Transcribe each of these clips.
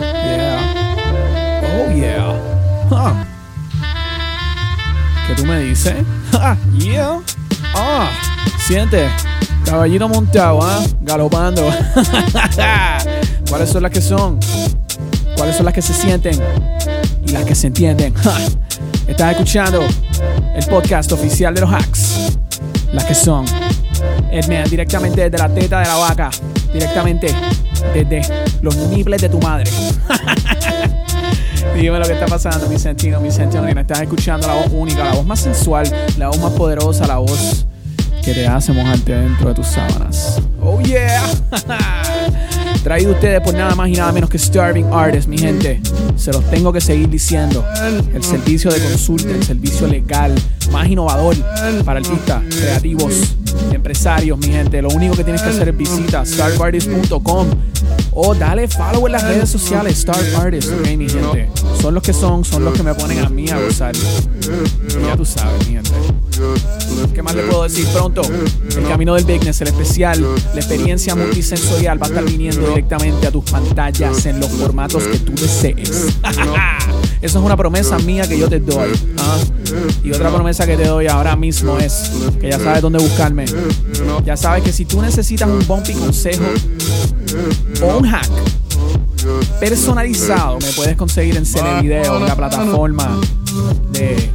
Yeah. Oh, yeah. Huh. ¿Qué tú me dices? Ja, yeah. Ah, siente. Caballito montado, ¿ah? Galopando. ¿Cuáles son las que son? ¿Cuáles son las que se sienten? Y las que se entienden. Estás escuchando el podcast oficial de los hacks. Las que son. Directamente desde la teta de la vaca. Directamente desde los nipples de tu madre. Dime lo que está pasando, mi sentino, mi sentino. Estás escuchando la voz única, la voz más sensual, la voz más poderosa, la voz que te hace mojarte dentro de tus sábanas. Oh yeah. Traído ustedes por nada más y nada menos que Starving Artist, mi gente. Se los tengo que seguir diciendo. El servicio de consulta, el servicio legal más innovador para artistas, creativos, empresarios, mi gente. Lo único que tienes que hacer es visita starvartist.com o dale follow en las redes sociales, Starve Artist, ok, mi gente. Son los que son, son los que me ponen a mí a gozar. Ya tú sabes, mi gente. ¿Qué más le puedo decir pronto? El camino del business, el especial, la experiencia multisensorial va a estar viniendo directamente a tus pantallas en los formatos que tú desees. Eso es una promesa mía que yo te doy. ¿ah? Y otra promesa que te doy ahora mismo es que ya sabes dónde buscarme. Ya sabes que si tú necesitas un bumpy consejo o un hack personalizado, me puedes conseguir en Celevideo, la plataforma de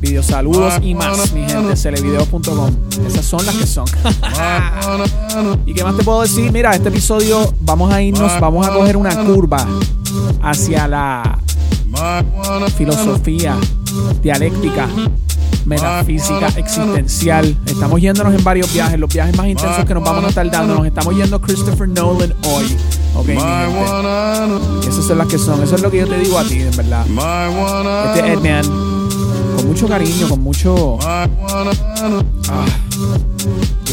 videosaludos y más, mi gente, celevideo.com. Esas son las que son. ¿Y qué más te puedo decir? Mira, este episodio vamos a irnos, vamos a coger una curva hacia la filosofía dialéctica metafísica existencial. Estamos yéndonos en varios viajes, los viajes más intensos que nos vamos a estar dando. Nos estamos yendo Christopher Nolan hoy. Ok, gente. Esas son las que son. Eso es lo que yo te digo a ti, en verdad. Este es Edman. Con mucho cariño, con mucho. Ah,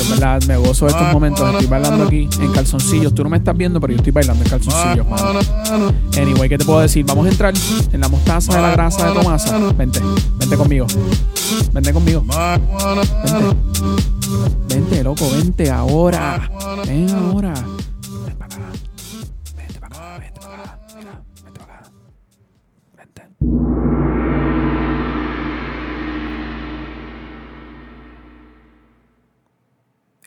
yo, en verdad, me gozo de estos momentos. Estoy bailando aquí en calzoncillos. Tú no me estás viendo, pero yo estoy bailando en calzoncillos, mano. Anyway, ¿qué te puedo decir? Vamos a entrar en la mostaza de la grasa de Tomasa. Vente, vente conmigo. Vente conmigo. Vente. Vente, loco, vente ahora. Ven ahora.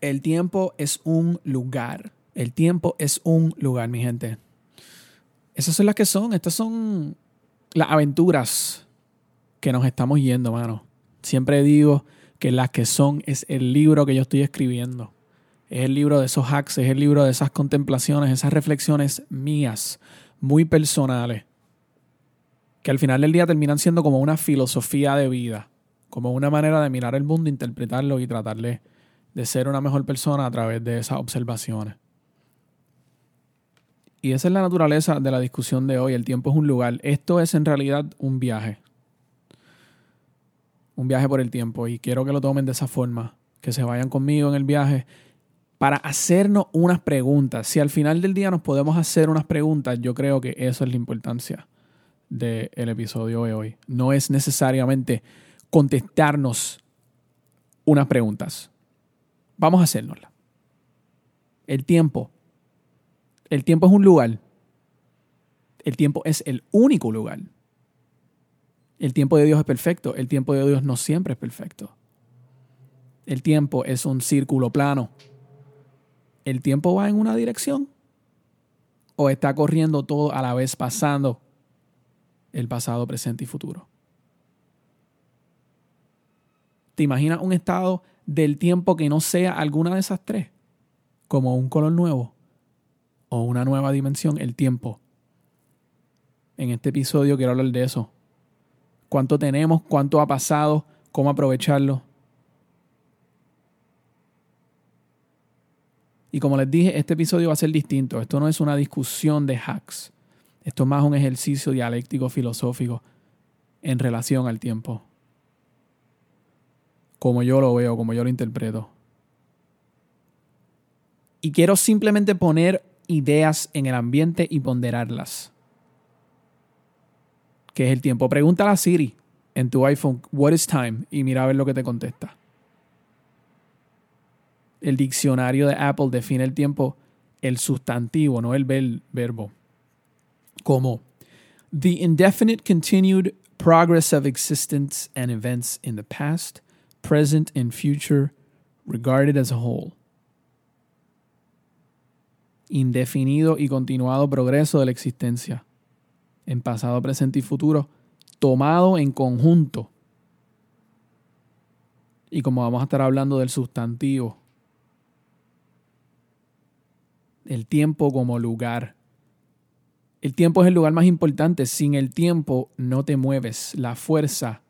El tiempo es un lugar. El tiempo es un lugar, mi gente. Esas son las que son. Estas son las aventuras que nos estamos yendo, mano. Siempre digo que las que son es el libro que yo estoy escribiendo. Es el libro de esos hacks, es el libro de esas contemplaciones, esas reflexiones mías, muy personales, que al final del día terminan siendo como una filosofía de vida, como una manera de mirar el mundo, interpretarlo y tratarle de ser una mejor persona a través de esas observaciones. Y esa es la naturaleza de la discusión de hoy. El tiempo es un lugar. Esto es en realidad un viaje. Un viaje por el tiempo. Y quiero que lo tomen de esa forma. Que se vayan conmigo en el viaje para hacernos unas preguntas. Si al final del día nos podemos hacer unas preguntas, yo creo que eso es la importancia del episodio de hoy. No es necesariamente contestarnos unas preguntas. Vamos a hacérnosla. El tiempo. El tiempo es un lugar. El tiempo es el único lugar. El tiempo de Dios es perfecto. El tiempo de Dios no siempre es perfecto. El tiempo es un círculo plano. ¿El tiempo va en una dirección? ¿O está corriendo todo a la vez pasando el pasado, presente y futuro? ¿Te imaginas un estado del tiempo que no sea alguna de esas tres? Como un color nuevo o una nueva dimensión, el tiempo. En este episodio quiero hablar de eso. ¿Cuánto tenemos? ¿Cuánto ha pasado? ¿Cómo aprovecharlo? Y como les dije, este episodio va a ser distinto. Esto no es una discusión de hacks. Esto es más un ejercicio dialéctico filosófico en relación al tiempo como yo lo veo, como yo lo interpreto. Y quiero simplemente poner ideas en el ambiente y ponderarlas. ¿Qué es el tiempo? Pregúntale a Siri en tu iPhone, what is time? Y mira a ver lo que te contesta. El diccionario de Apple define el tiempo, el sustantivo, no el verbo, como the indefinite continued progress of existence and events in the past, present, and future regarded as a whole. Indefinido y continuado progreso de la existencia en pasado, presente y futuro, tomado en conjunto. Y como vamos a estar hablando del sustantivo, el tiempo como lugar. El tiempo es el lugar más importante. Sin el tiempo no te mueves. La fuerza,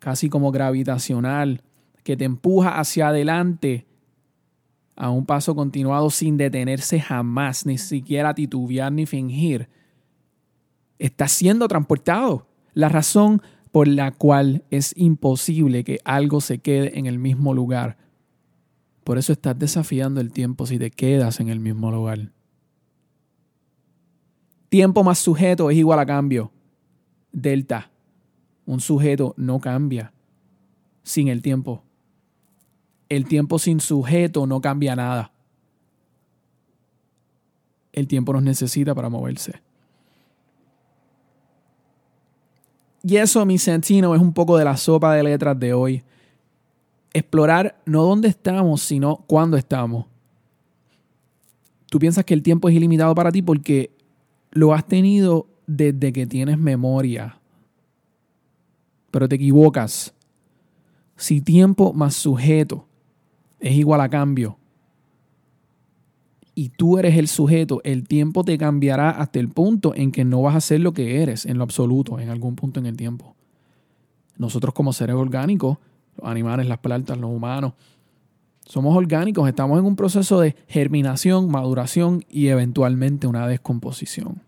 casi como gravitacional, que te empuja hacia adelante a un paso continuado sin detenerse jamás, ni siquiera titubear ni fingir, está siendo transportado. La razón por la cual es imposible que algo se quede en el mismo lugar. Por eso estás desafiando el tiempo si te quedas en el mismo lugar. Tiempo más sujeto es igual a cambio. Delta. Un sujeto no cambia sin el tiempo. El tiempo sin sujeto no cambia nada. El tiempo nos necesita para moverse. Y eso, mi sentino, es un poco de la sopa de letras de hoy. Explorar no dónde estamos, sino cuándo estamos. Tú piensas que el tiempo es ilimitado para ti porque lo has tenido desde que tienes memoria. Pero te equivocas. Si tiempo más sujeto es igual a cambio, y tú eres el sujeto, el tiempo te cambiará hasta el punto en que no vas a ser lo que eres en lo absoluto, en algún punto en el tiempo. Nosotros como seres orgánicos, los animales, las plantas, los humanos, somos orgánicos, estamos en un proceso de germinación, maduración y eventualmente una descomposición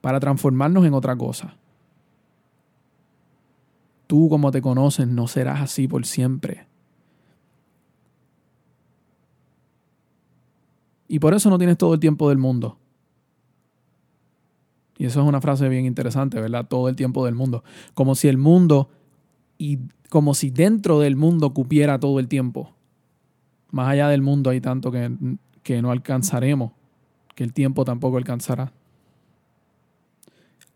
para transformarnos en otra cosa. Tú como te conoces no serás así por siempre. Y por eso no tienes todo el tiempo del mundo. Y eso es una frase bien interesante, ¿verdad? Todo el tiempo del mundo. Como si el mundo y como si dentro del mundo cupiera todo el tiempo. Más allá del mundo hay tanto que, que no alcanzaremos, que el tiempo tampoco alcanzará.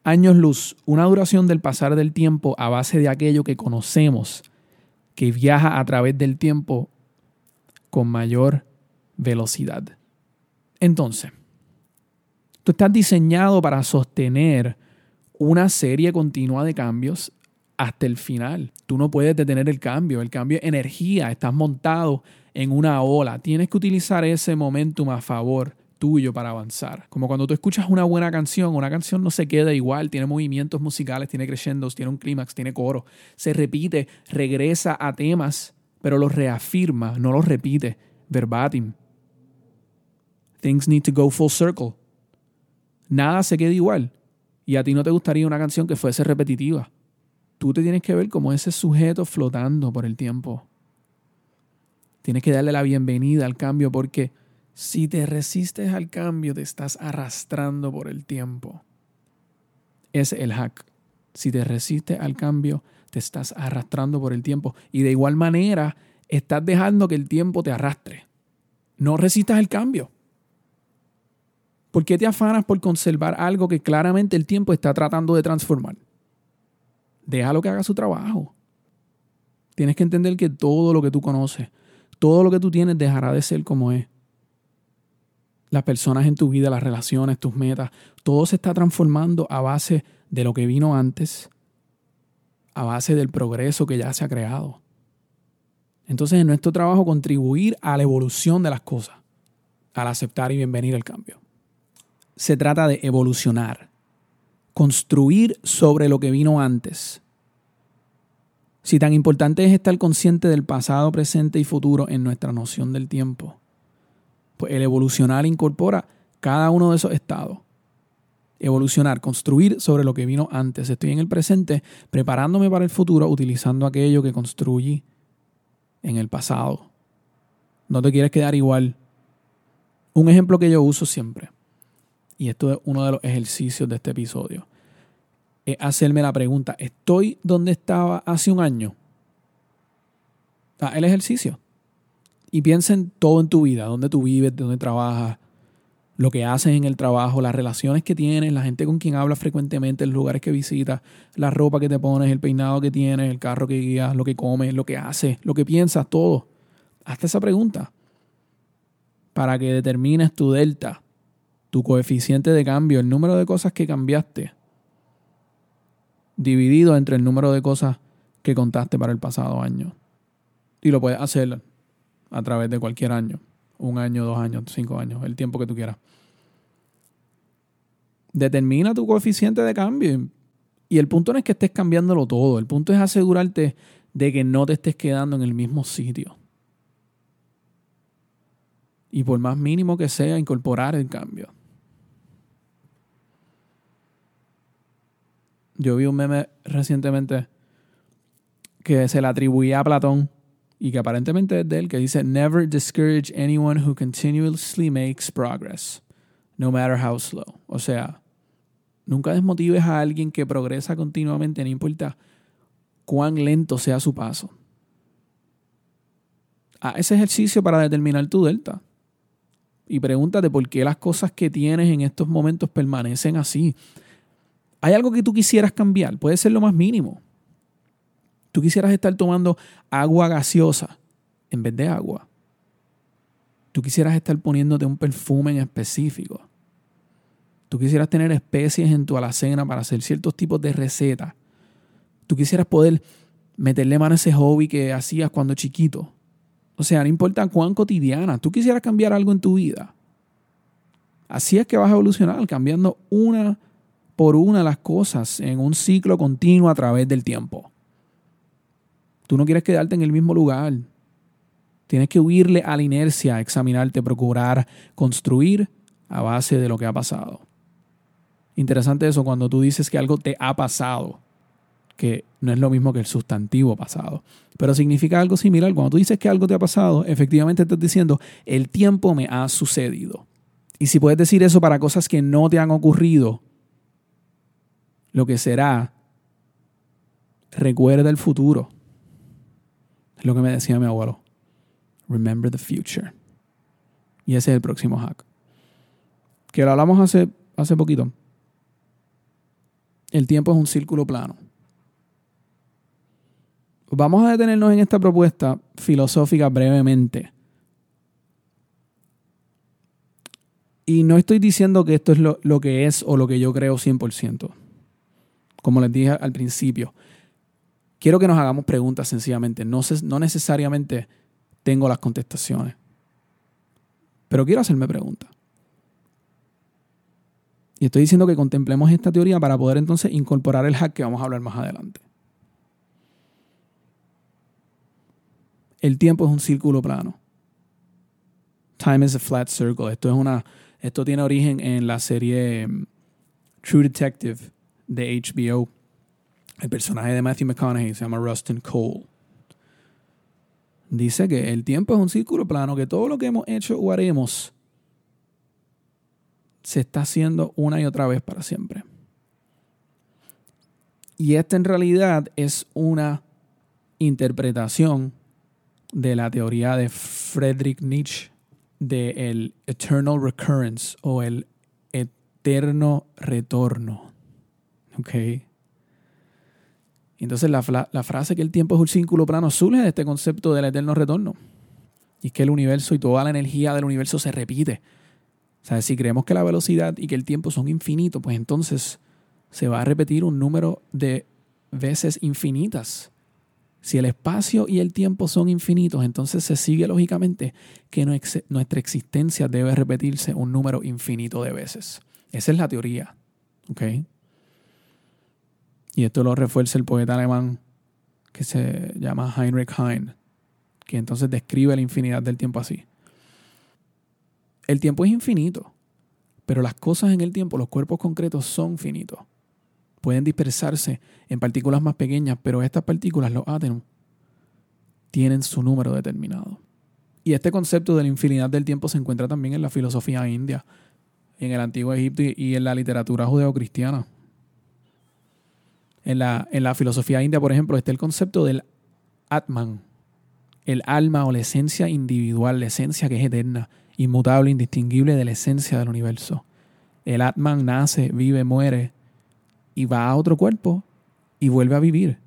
Años luz, una duración del pasar del tiempo a base de aquello que conocemos, que viaja a través del tiempo con mayor velocidad. Entonces, tú estás diseñado para sostener una serie continua de cambios hasta el final. Tú no puedes detener el cambio. El cambio es energía. Estás montado en una ola. Tienes que utilizar ese momentum a favor tuyo para avanzar. Como cuando tú escuchas una buena canción, una canción no se queda igual, tiene movimientos musicales, tiene crescendos, tiene un clímax, tiene coro, se repite, regresa a temas, pero los reafirma, no los repite verbatim. Things need to go full circle. Nada se queda igual. Y a ti no te gustaría una canción que fuese repetitiva. Tú te tienes que ver como ese sujeto flotando por el tiempo. Tienes que darle la bienvenida al cambio porque si te resistes al cambio te estás arrastrando por el tiempo. Es el hack. Si te resistes al cambio te estás arrastrando por el tiempo. Y de igual manera estás dejando que el tiempo te arrastre. No resistas el cambio. ¿Por qué te afanas por conservar algo que claramente el tiempo está tratando de transformar? Déjalo que haga su trabajo. Tienes que entender que todo lo que tú conoces, todo lo que tú tienes dejará de ser como es. Las personas en tu vida, las relaciones, tus metas, todo se está transformando a base de lo que vino antes, a base del progreso que ya se ha creado. Entonces, en nuestro trabajo, contribuir a la evolución de las cosas, al aceptar y bienvenir el cambio se trata de evolucionar, construir sobre lo que vino antes. Si tan importante es estar consciente del pasado, presente y futuro en nuestra noción del tiempo, pues el evolucionar incorpora cada uno de esos estados. Evolucionar, construir sobre lo que vino antes. Estoy en el presente preparándome para el futuro utilizando aquello que construí en el pasado. No te quieres quedar igual. Un ejemplo que yo uso siempre y esto es uno de los ejercicios de este episodio, es hacerme la pregunta, ¿estoy donde estaba hace un año? el ejercicio. Y piensa en todo en tu vida, dónde tú vives, dónde trabajas, lo que haces en el trabajo, las relaciones que tienes, la gente con quien hablas frecuentemente, los lugares que visitas, la ropa que te pones, el peinado que tienes, el carro que guías, lo que comes, lo que haces, lo que piensas, todo. Hazte esa pregunta para que determines tu delta, tu coeficiente de cambio, el número de cosas que cambiaste, dividido entre el número de cosas que contaste para el pasado año. Y lo puedes hacer a través de cualquier año un año, dos años, cinco años, el tiempo que tú quieras. Determina tu coeficiente de cambio. Y el punto no es que estés cambiándolo todo, el punto es asegurarte de que no te estés quedando en el mismo sitio. Y por más mínimo que sea, incorporar el cambio. Yo vi un meme recientemente que se le atribuía a Platón y que aparentemente es de él, que dice, Never discourage anyone who continuously makes progress, no matter how slow. O sea, nunca desmotives a alguien que progresa continuamente, no importa cuán lento sea su paso. Haz ese ejercicio para determinar tu delta. Y pregúntate por qué las cosas que tienes en estos momentos permanecen así. ¿Hay algo que tú quisieras cambiar? Puede ser lo más mínimo. Tú quisieras estar tomando agua gaseosa en vez de agua. Tú quisieras estar poniéndote un perfume en específico. Tú quisieras tener especies en tu alacena para hacer ciertos tipos de recetas. Tú quisieras poder meterle mano a ese hobby que hacías cuando chiquito. O sea, no importa cuán cotidiana. Tú quisieras cambiar algo en tu vida. Así es que vas a evolucionar, cambiando una por una las cosas en un ciclo continuo a través del tiempo. Tú no quieres quedarte en el mismo lugar. Tienes que huirle a la inercia, examinarte, procurar construir a base de lo que ha pasado. Interesante eso cuando tú dices que algo te ha pasado, que no es lo mismo que el sustantivo pasado, pero significa algo similar. Cuando tú dices que algo te ha pasado, efectivamente estás diciendo, el tiempo me ha sucedido. Y si puedes decir eso para cosas que no te han ocurrido, lo que será, recuerda el futuro. Es lo que me decía mi abuelo. Remember the future. Y ese es el próximo hack. Que lo hablamos hace, hace poquito. El tiempo es un círculo plano. Vamos a detenernos en esta propuesta filosófica brevemente. Y no estoy diciendo que esto es lo, lo, que es o lo que yo creo 100%. Como les dije al principio, quiero que nos hagamos preguntas sencillamente. No, necesariamente tengo las contestaciones, pero quiero hacerme preguntas. Y estoy diciendo que contemplemos esta teoría para poder entonces incorporar el hack que vamos a hablar más adelante. El tiempo es un círculo plano. Time is a flat circle. Esto es una esto tiene origen en la serie mm, True Detective de HBO el personaje de Matthew McConaughey se llama Rustin Cole. Dice que el tiempo es un círculo plano, que todo lo que hemos hecho o haremos se está haciendo una y otra vez para siempre. Y esta en realidad es una interpretación de la teoría de Friedrich Nietzsche de el eternal recurrence o el eterno retorno. ¿Ok? Entonces la, frase que el tiempo es un círculo plano surge de este concepto del eterno retorno. Y es que el universo y toda la energía del universo se repite. O sea, si creemos que la velocidad y que el tiempo son infinitos, pues entonces se va a repetir un número de veces infinitas. Si el espacio y el tiempo son infinitos, entonces se sigue lógicamente que nuestra existencia debe repetirse un número infinito de veces. Esa es la teoría. ¿ok?, y esto lo refuerza el poeta alemán que se llama Heinrich Heine, que entonces describe la infinidad del tiempo así. El tiempo es infinito, pero las cosas en el tiempo, los cuerpos concretos son finitos. Pueden dispersarse en partículas más pequeñas, pero estas partículas, los átomos, tienen su número determinado. Y este concepto de la infinidad del tiempo se encuentra también en la filosofía india, en el antiguo Egipto y en la literatura judeocristiana. En la, en la filosofía india, por ejemplo, está el concepto del Atman, el alma o la esencia individual, la esencia que es eterna inmutable, indistinguible de la esencia del universo. El Atman nace, vive, muere y va a otro cuerpo y vuelve a vivir.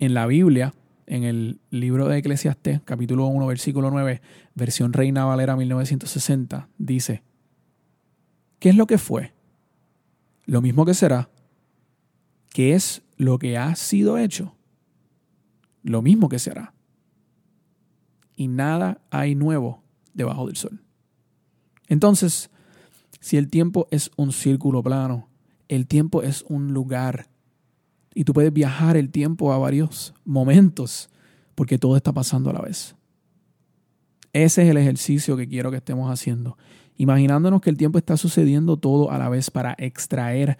En la Biblia, en el libro de Eclesiastés, capítulo 1, versículo 9, versión Reina Valera 1960, dice, ¿qué es lo que fue? Lo mismo que será. ¿Qué es lo que ha sido hecho? Lo mismo que será. Y nada hay nuevo debajo del sol. Entonces, si el tiempo es un círculo plano, el tiempo es un lugar y tú puedes viajar el tiempo a varios momentos porque todo está pasando a la vez. Ese es el ejercicio que quiero que estemos haciendo, imaginándonos que el tiempo está sucediendo todo a la vez para extraer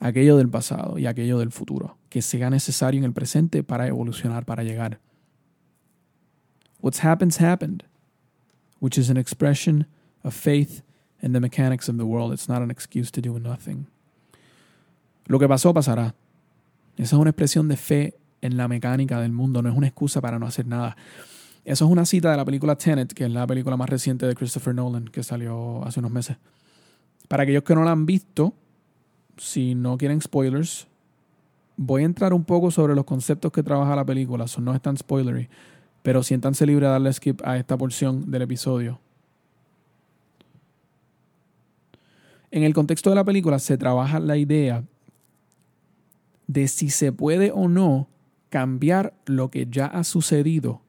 aquello del pasado y aquello del futuro, que sea necesario en el presente para evolucionar, para llegar. What's happened's happened, which is an expression of faith in the mechanics of the world. It's not an excuse to do nothing. Lo que pasó pasará. Esa es una expresión de fe en la mecánica del mundo, no es una excusa para no hacer nada. Eso es una cita de la película Tenet, que es la película más reciente de Christopher Nolan, que salió hace unos meses. Para aquellos que no la han visto, si no quieren spoilers, voy a entrar un poco sobre los conceptos que trabaja la película, son no es tan spoilery, pero siéntanse libres de darle skip a esta porción del episodio. En el contexto de la película se trabaja la idea de si se puede o no cambiar lo que ya ha sucedido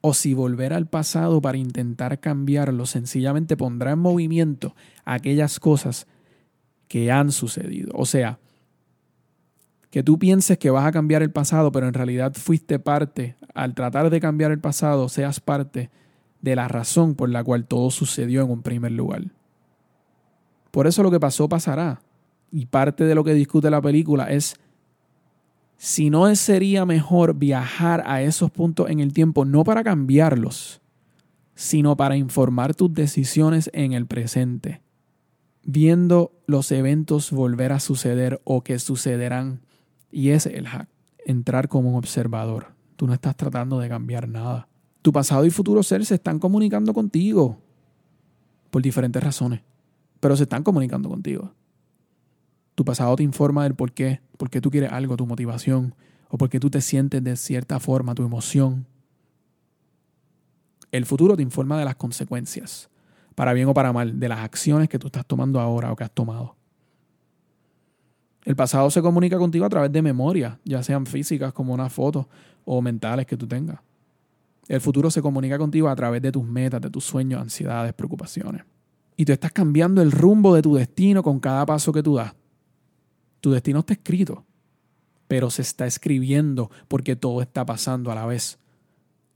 o si volver al pasado para intentar cambiarlo sencillamente pondrá en movimiento aquellas cosas que han sucedido. O sea, que tú pienses que vas a cambiar el pasado, pero en realidad fuiste parte, al tratar de cambiar el pasado, seas parte de la razón por la cual todo sucedió en un primer lugar. Por eso lo que pasó pasará y parte de lo que discute la película es si no sería mejor viajar a esos puntos en el tiempo, no para cambiarlos, sino para informar tus decisiones en el presente, viendo los eventos volver a suceder o que sucederán. Y ese es el hack, entrar como un observador. Tú no estás tratando de cambiar nada. Tu pasado y futuro ser se están comunicando contigo por diferentes razones pero se están comunicando contigo. Tu pasado te informa del por qué, por qué tú quieres algo, tu motivación, o por qué tú te sientes de cierta forma, tu emoción. El futuro te informa de las consecuencias, para bien o para mal, de las acciones que tú estás tomando ahora o que has tomado. El pasado se comunica contigo a través de memoria, ya sean físicas como una foto o mentales que tú tengas. El futuro se comunica contigo a través de tus metas, de tus sueños, ansiedades, preocupaciones. Y tú estás cambiando el rumbo de tu destino con cada paso que tú das. Tu destino está escrito, pero se está escribiendo porque todo está pasando a la vez.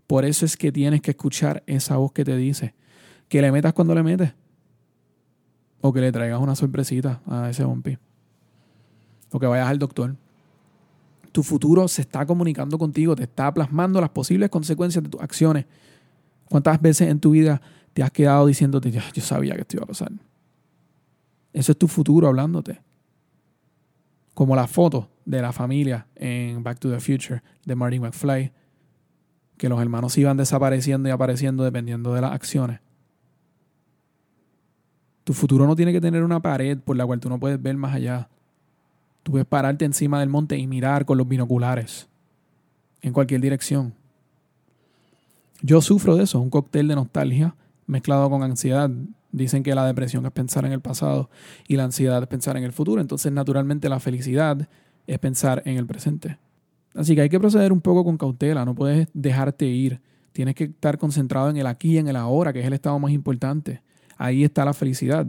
Por eso es que tienes que escuchar esa voz que te dice que le metas cuando le metes. O que le traigas una sorpresita a ese bumpy. O que vayas al doctor. Tu futuro se está comunicando contigo, te está plasmando las posibles consecuencias de tus acciones. ¿Cuántas veces en tu vida te has quedado diciéndote, yo, yo sabía que esto iba a pasar. Eso es tu futuro hablándote. Como la foto de la familia en Back to the Future de Marty McFly, que los hermanos iban desapareciendo y apareciendo dependiendo de las acciones. Tu futuro no tiene que tener una pared por la cual tú no puedes ver más allá. Tú puedes pararte encima del monte y mirar con los binoculares en cualquier dirección. Yo sufro de eso, un cóctel de nostalgia mezclado con ansiedad. Dicen que la depresión es pensar en el pasado y la ansiedad es pensar en el futuro. Entonces, naturalmente, la felicidad es pensar en el presente. Así que hay que proceder un poco con cautela, no puedes dejarte ir. Tienes que estar concentrado en el aquí y en el ahora, que es el estado más importante. Ahí está la felicidad,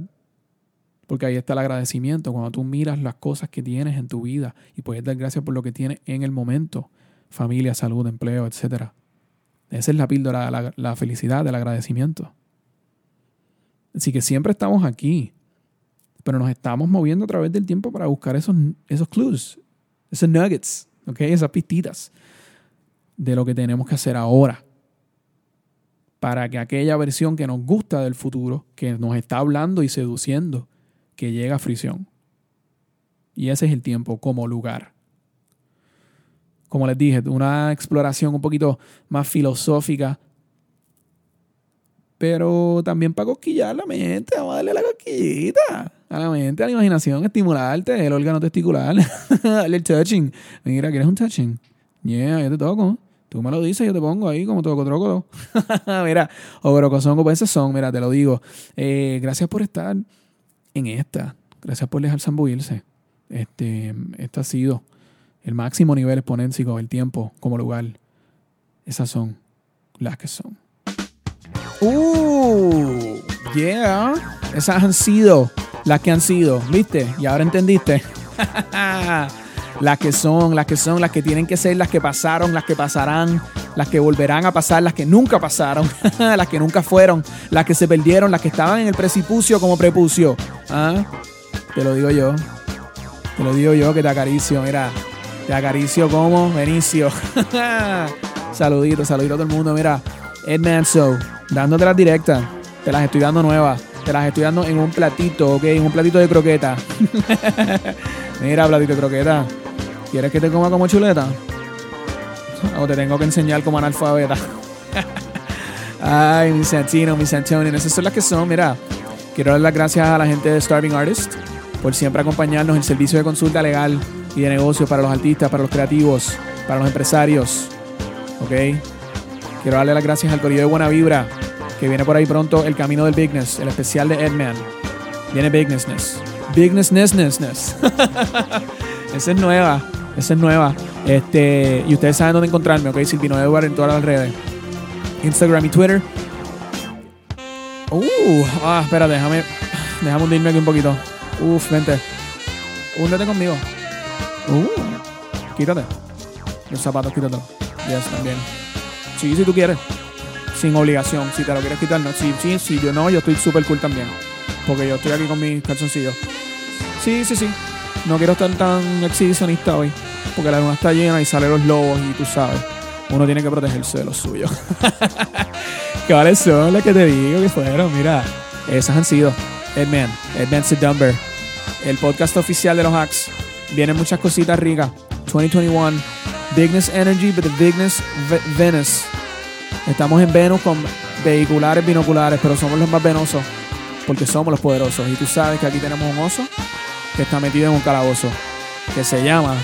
porque ahí está el agradecimiento. Cuando tú miras las cosas que tienes en tu vida y puedes dar gracias por lo que tienes en el momento, familia, salud, empleo, etc. Esa es la píldora de la, felicidad, del agradecimiento. Así que siempre estamos aquí, pero nos estamos moviendo a través del tiempo para buscar esos, esos clues, esos nuggets, ¿okay? esas pistitas de lo que tenemos que hacer ahora para que aquella versión que nos gusta del futuro, que nos está hablando y seduciendo, que llegue a fricción. Y ese es el tiempo como lugar. Como les dije, una exploración un poquito más filosófica pero también para cosquillar la mente, vamos a darle la cosquillita a la mente, a la imaginación, estimularte, el órgano testicular, darle el touching. Mira, ¿quieres un touching? Yeah, yo te toco. Tú me lo dices, yo te pongo ahí como toco troco. mira, son pues son, mira, te lo digo. Eh, gracias por estar en esta. Gracias por dejar zambuirse. Este, este ha sido el máximo nivel exponénsico del tiempo como lugar. Esas son las que son. Uh, yeah. Esas han sido las que han sido, ¿viste? Y ahora entendiste. las que son, las que son, las que tienen que ser, las que pasaron, las que pasarán, las que volverán a pasar, las que nunca pasaron, las que nunca fueron, las que se perdieron, las que estaban en el precipicio como prepucio. ¿Ah? Te lo digo yo. Te lo digo yo que te acaricio, mira. Te acaricio como Benicio. saludito, saludito a todo el mundo. Mira, Ed Manso, dándote las directas. Te las estoy dando nuevas. Te las estoy dando en un platito, ¿ok? En un platito de croqueta. Mira, platito de croqueta. ¿Quieres que te coma como chuleta? O te tengo que enseñar como analfabeta. Ay, mis Santino, mis Antonio. Esas son las que son. Mira, quiero dar las gracias a la gente de Starving Artist por siempre acompañarnos en el servicio de consulta legal y de negocios para los artistas, para los creativos, para los empresarios. ¿Ok? Quiero darle las gracias al Corillo de Buena Vibra, que viene por ahí pronto El Camino del Bigness, el especial de Edman. Viene Bignessness. Bignessnessness. esa es nueva. Esa es nueva. Este, y ustedes saben dónde encontrarme, ¿ok? Silvino Edward en todas las redes. Instagram y Twitter. Uh, ah, espérate, déjame, déjame hundirme aquí un poquito. Uf, vente. Húndete conmigo. Uh, quítate. Los zapatos, quítate. Yes, también. Sí, si tú quieres. Sin obligación. Si te lo quieres quitar, no. Sí, sí, sí. Yo no, yo estoy súper cool también. Porque yo estoy aquí con mis calzoncillos. Sí, sí, sí. No quiero estar tan exhibicionista hoy. Porque la luna está llena y salen los lobos y tú sabes. Uno tiene que protegerse de los suyos. ¿Cuáles son las que te digo que fueron? Mira, esas han sido Edman, Edman Sedumber, el podcast oficial de los hacks. Vienen muchas cositas ricas. 2021, Bigness Energy, but the Bigness Venus. Estamos en Venus con vehiculares binoculares, pero somos los más venosos porque somos los poderosos. Y tú sabes que aquí tenemos un oso que está metido en un calabozo que se llama.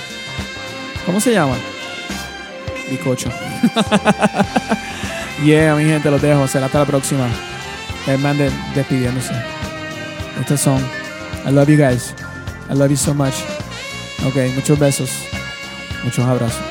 ¿Cómo se llama? Bicocho. yeah, mi gente, los dejo. Será hasta la próxima. El man despidiéndose. Estos son. I love you guys. I love you so much. Ok, muchos besos. Muchos abrazos.